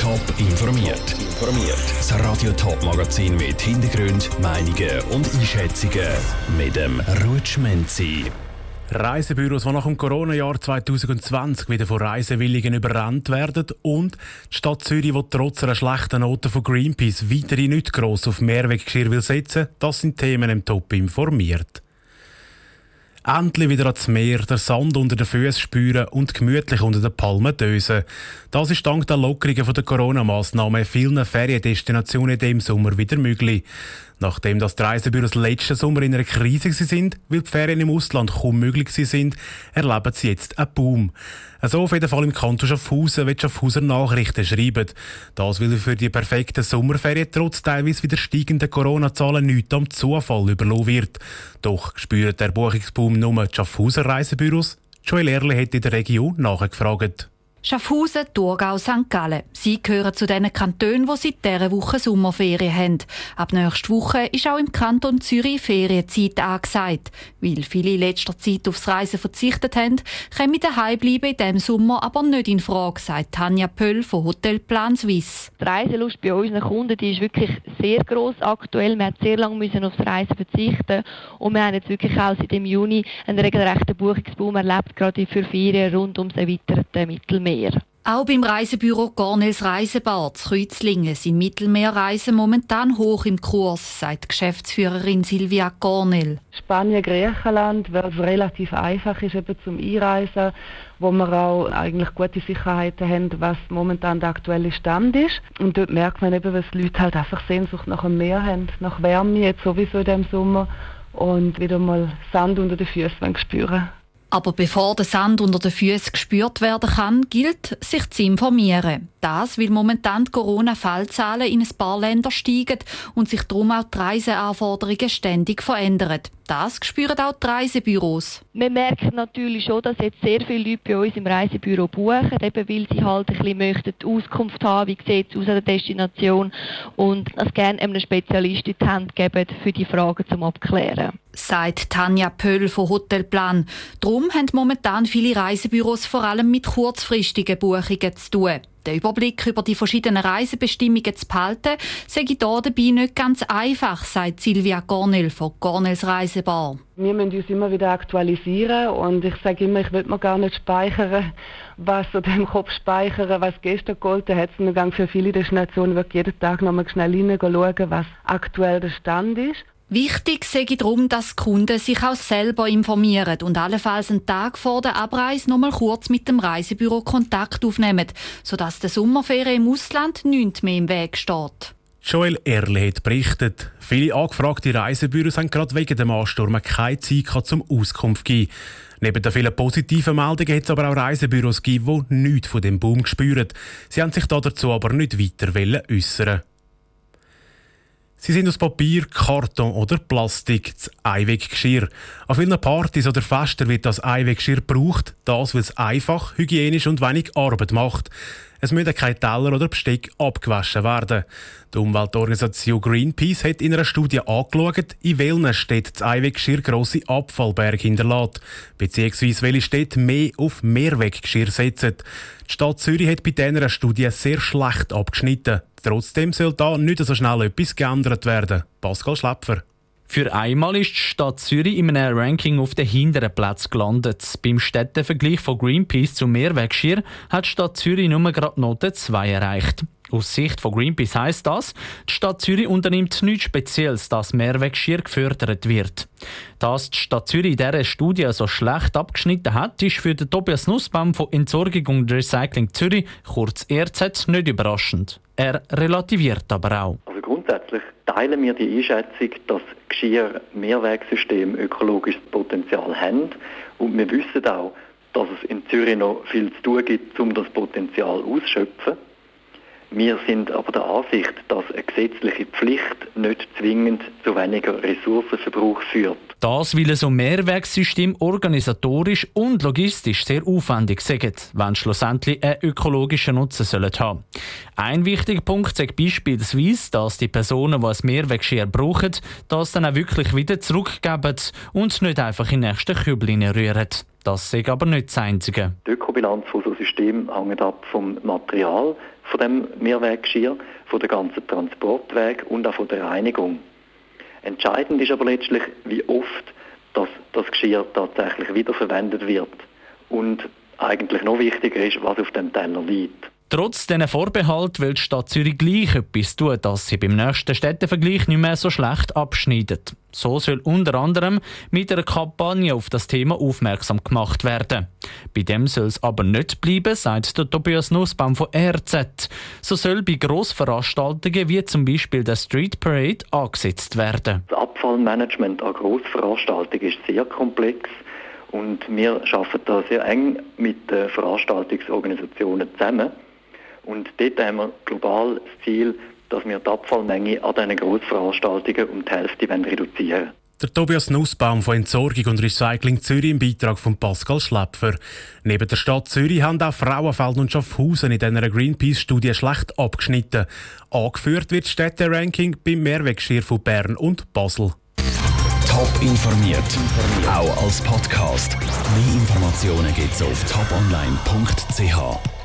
Top informiert. Informiert. Das Radio Top Magazin mit Hintergrund, Meinungen und Einschätzungen mit dem Rutschmenzi. Reisebüros, die nach dem Corona-Jahr 2020 wieder von Reisewilligen überrannt werden und die Stadt Zürich, die trotz einer schlechten Note von Greenpeace weiterhin nicht gross auf Mehrweggeschirr will setzen, das sind Themen im Top informiert. Endlich wieder ans Meer, der Sand unter den Füßen spüren und gemütlich unter den Palmen dösen. Das ist dank der Lockerungen der Corona-Massnahmen vielen Feriendestinationen in diesem Sommer wieder möglich. Nachdem das die Reisebüros letzten Sommer in einer Krise sind, weil die Ferien im Ausland kaum möglich sind, erleben sie jetzt einen Boom. Also auf jeden Fall im Kanton Schaffhausen wird Schaffhauser Nachrichten schreiben. Das, weil für die perfekten Sommerferien trotz teilweise wieder steigenden Corona-Zahlen nichts am Zufall überlassen wird. Doch spürt der Buchungsboom nur die Schaffhauser Reisebüros? Joel Erle hat in der Region nachgefragt. Schaffhausen, Thurgau, St. Gallen. Sie gehören zu den Kantonen, die seit dieser Woche Sommerferien haben. Ab nächster Woche ist auch im Kanton Zürich Ferienzeit angesagt. Weil viele in letzter Zeit aufs Reisen verzichtet haben, können daheim bleiben in diesem Sommer aber nicht in Frage, sagt Tanja Pöll von Hotelplan Suisse. Die Reiselust bei unseren Kunden die ist wirklich sehr gross aktuell. Wir mussten sehr lange aufs Reisen verzichten und wir haben jetzt wirklich auch seit dem Juni einen regelrechten Buchungsboom erlebt, gerade für Ferien rund ums erweiterte Mittelmeer. Mittelmeer. Auch beim Reisebüro Gornels Reisebad zu Kreuzlingen sind Mittelmeerreisen momentan hoch im Kurs, sagt Geschäftsführerin Silvia Gornel. Spanien, Griechenland, weil es relativ einfach ist eben zum Einreisen, wo wir auch eigentlich gute Sicherheiten haben, was momentan der aktuelle Stand ist. Und dort merkt man eben, dass die Leute halt einfach Sehnsucht nach dem Meer haben, nach Wärme jetzt sowieso in diesem Sommer und wieder mal Sand unter den Füßen spüren aber bevor der Sand unter den Füßen gespürt werden kann, gilt, sich zu informieren. Das, weil momentan die Corona-Fallzahlen in ein paar Ländern steigen und sich darum auch die Reiseanforderungen ständig verändern. Das spüren auch die Reisebüros. Wir merken natürlich schon, dass jetzt sehr viele Leute bei uns im Reisebüro buchen, eben weil sie halt ein bisschen möchten Auskunft haben, wie sieht es aus an der Destination und das gerne einem Spezialisten in die Hand geben, für die Fragen zum Abklären. Sagt Tanja Pöll von Hotelplan. Darum haben momentan viele Reisebüros vor allem mit kurzfristigen Buchungen zu tun. Den Überblick über die verschiedenen Reisebestimmungen zu behalten, sei hier dabei nicht ganz einfach, sagt Silvia Gornel von Gornels Reisebar. Wir müssen uns immer wieder aktualisieren und ich sage immer, ich will mir gar nicht speichern, was oder im Kopf speichern, was gestern gegolten hat. Für viele Destinationen wird jeden Tag noch mal schnell hineinschauen, was aktuell der Stand ist. Wichtig sei darum, dass die Kunden sich auch selber informieren und allenfalls einen Tag vor der Abreise noch mal kurz mit dem Reisebüro Kontakt aufnehmen, sodass der Sommerferien im Ausland nicht mehr im Weg steht. Joel Erle hat berichtet. Viele angefragte Reisebüros haben gerade wegen dem Ansturm keine Zeit zum Auskunft geben. Neben den vielen positiven Meldungen hat es aber auch Reisebüros gegeben, die nichts von dem Boom spüren. Sie haben sich dazu aber nicht weiter äußern Sie sind aus Papier, Karton oder Plastik, das Einweggeschirr. An vielen Partys oder Festen wird das Einweggeschirr gebraucht, das weil es einfach, hygienisch und wenig Arbeit macht. Es müssen keine Teller oder Besteck abgewaschen werden. Die Umweltorganisation Greenpeace hat in einer Studie angeschaut, in welchen Städten das Einweggeschirr grosse Abfallberge hinterlässt, beziehungsweise welche Städte mehr auf Mehrweggeschirr setzen. Die Stadt Zürich hat bei dieser Studie sehr schlecht abgeschnitten. Trotzdem soll da nicht so schnell etwas geändert werden. Pascal Schläpfer. Für einmal ist die Stadt Zürich in einem Ranking auf den hinteren Platz gelandet. Beim Städtevergleich von Greenpeace zum Mehrwegschirr hat die Stadt Zürich nur gerade Note 2 erreicht. Aus Sicht von Greenpeace heisst das, die Stadt Zürich unternimmt nichts Spezielles, dass Mehrwegschirr gefördert wird. Dass die Stadt Zürich in dieser Studie so schlecht abgeschnitten hat, ist für den Tobias Nussbaum von Entsorgung und Recycling Zürich, kurz ERZ, nicht überraschend. Er relativiert aber auch. Also grundsätzlich teilen wir die Einschätzung, dass Geschirr Mehrwegsystem ökologisches Potenzial haben und wir wissen auch, dass es in Zürich noch viel zu tun gibt, um das Potenzial auszuschöpfen. Wir sind aber der Ansicht, dass eine gesetzliche Pflicht nicht zwingend zu weniger Ressourcenverbrauch führt. Das, weil so ein Mehrwegsystem organisatorisch und logistisch sehr aufwendig sind, wenn schlussendlich einen ökologischen Nutzen sollen haben. Ein wichtiger Punkt ist beispielsweise, dass die Personen, die ein Mehrwegschirr brauchen, das dann auch wirklich wieder zurückgeben und nicht einfach in den nächsten Kübel rühren. Das ist aber nicht das Einzige. Die Ökobilanz von so System hängt ab vom Material, von dem Mehrweggeschirr, von der ganzen Transportweg und auch von der Reinigung. Entscheidend ist aber letztlich, wie oft dass das Geschirr tatsächlich wiederverwendet wird und eigentlich noch wichtiger ist, was auf dem Teller liegt. Trotz diesen Vorbehalt will die Stadt Zürich gleich etwas tun, dass sie beim nächsten Städtevergleich nicht mehr so schlecht abschneidet. So soll unter anderem mit einer Kampagne auf das Thema aufmerksam gemacht werden. Bei dem soll es aber nicht bleiben, sagt der Tobias Nussbaum von RZ. So soll bei Grossveranstaltungen wie zum Beispiel der Street Parade angesetzt werden. Das Abfallmanagement an Grossveranstaltungen ist sehr komplex. Und wir arbeiten da sehr eng mit den Veranstaltungsorganisationen zusammen. Und dort haben wir global das Ziel, dass wir die Abfallmenge an diesen Grossveranstaltungen um die Hälfte reduzieren wollen. Der Tobias Nussbaum von Entsorgung und Recycling Zürich im Beitrag von Pascal Schläpfer. Neben der Stadt Zürich haben auch Frauenfeld und Schaffhausen in dieser Greenpeace-Studie schlecht abgeschnitten. Angeführt wird das Städte-Ranking beim Mehrwegschirr von Bern und Basel. Top informiert, auch als Podcast. Mehr Informationen gibt es auf toponline.ch.